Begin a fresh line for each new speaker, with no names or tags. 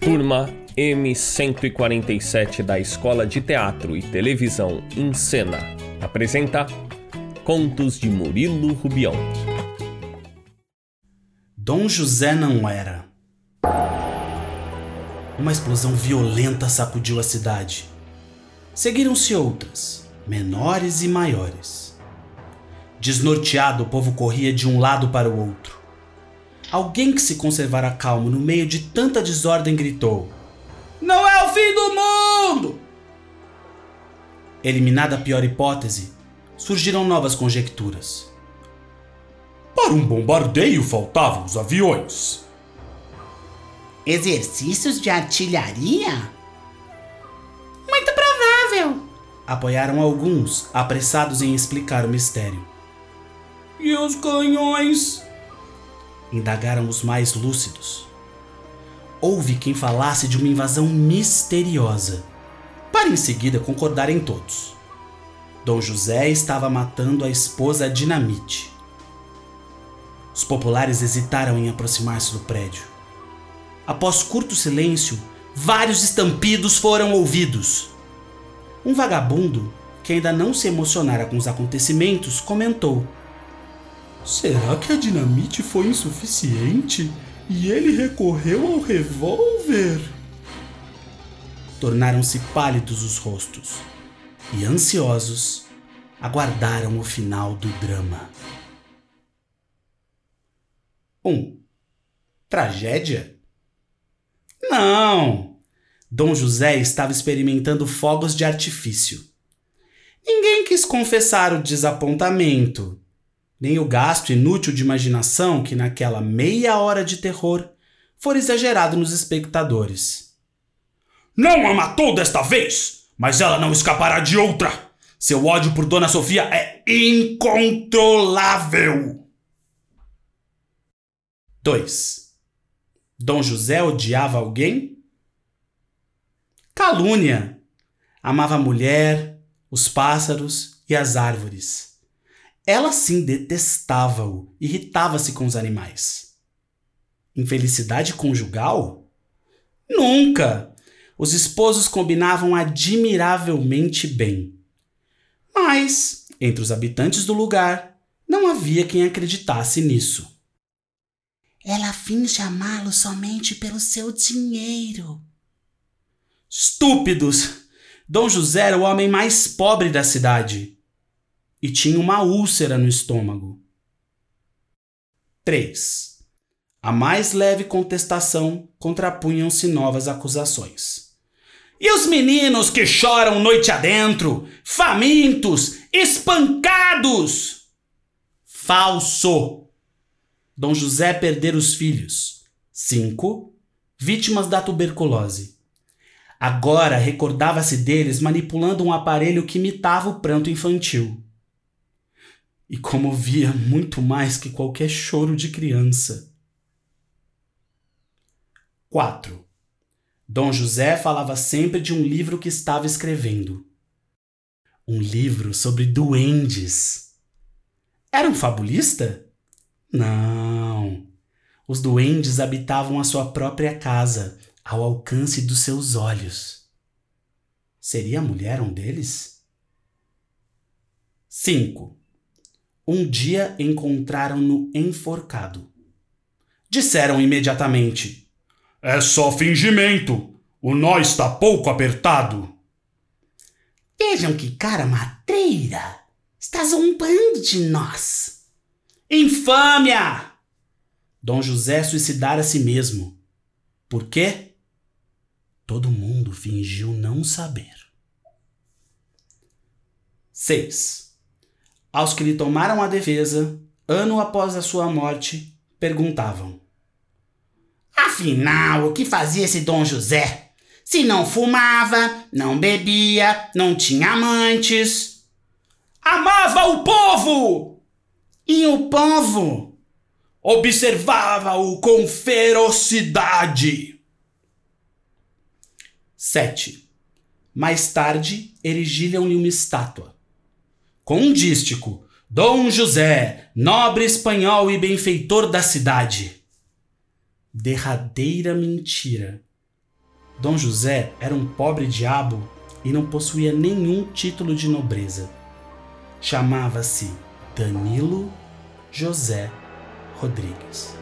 Turma M147 da Escola de Teatro e Televisão em Cena apresenta Contos de Murilo Rubião.
Dom José não era. Uma explosão violenta sacudiu a cidade. Seguiram-se outras, menores e maiores. Desnorteado, o povo corria de um lado para o outro. Alguém que se conservara calmo no meio de tanta desordem gritou: Não é o fim do mundo! Eliminada a pior hipótese, surgiram novas conjecturas.
Para um bombardeio faltavam os aviões.
Exercícios de artilharia?
Muito provável.
Apoiaram alguns, apressados em explicar o mistério.
E os canhões?
Indagaram os mais lúcidos. Houve quem falasse de uma invasão misteriosa, para em seguida concordarem todos. Dom José estava matando a esposa Dinamite. Os populares hesitaram em aproximar-se do prédio. Após curto silêncio, vários estampidos foram ouvidos. Um vagabundo, que ainda não se emocionara com os acontecimentos, comentou:
Será que a dinamite foi insuficiente e ele recorreu ao revólver?
Tornaram-se pálidos os rostos e, ansiosos, aguardaram o final do drama. 1. Um, tragédia? Não! Dom José estava experimentando fogos de artifício. Ninguém quis confessar o desapontamento nem o gasto inútil de imaginação que naquela meia hora de terror for exagerado nos espectadores.
Não a matou desta vez, mas ela não escapará de outra. Seu ódio por Dona Sofia é incontrolável.
2. Dom José odiava alguém? Calúnia. Amava a mulher, os pássaros e as árvores. Ela sim detestava-o, irritava-se com os animais. Infelicidade conjugal? Nunca! Os esposos combinavam admiravelmente bem. Mas, entre os habitantes do lugar, não havia quem acreditasse nisso.
Ela finge amá-lo somente pelo seu dinheiro.
Estúpidos! Dom José era o homem mais pobre da cidade e tinha uma úlcera no estômago. 3. A mais leve contestação contrapunham-se novas acusações. E os meninos que choram noite adentro, famintos, espancados? Falso! Dom José perdera os filhos. 5. Vítimas da tuberculose. Agora recordava-se deles manipulando um aparelho que imitava o pranto infantil e comovia muito mais que qualquer choro de criança. 4. Dom José falava sempre de um livro que estava escrevendo. Um livro sobre duendes. Era um fabulista? Não. Os duendes habitavam a sua própria casa, ao alcance dos seus olhos. Seria a mulher um deles? 5 um dia encontraram-no enforcado. Disseram imediatamente:
É só fingimento. O nó está pouco apertado.
Vejam que cara matreira! Está zombando de nós!
Infâmia! Dom José suicidara a si mesmo. Por quê? Todo mundo fingiu não saber. 6. Aos que lhe tomaram a defesa, ano após a sua morte, perguntavam:
Afinal, o que fazia esse Dom José? Se não fumava, não bebia, não tinha amantes.
Amava o povo!
E o povo?
Observava-o com ferocidade. 7. Mais tarde, erigiram-lhe uma estátua com um dístico: Dom José, nobre espanhol e benfeitor da cidade. Derradeira mentira. Dom José era um pobre diabo e não possuía nenhum título de nobreza. Chamava-se Danilo José Rodrigues.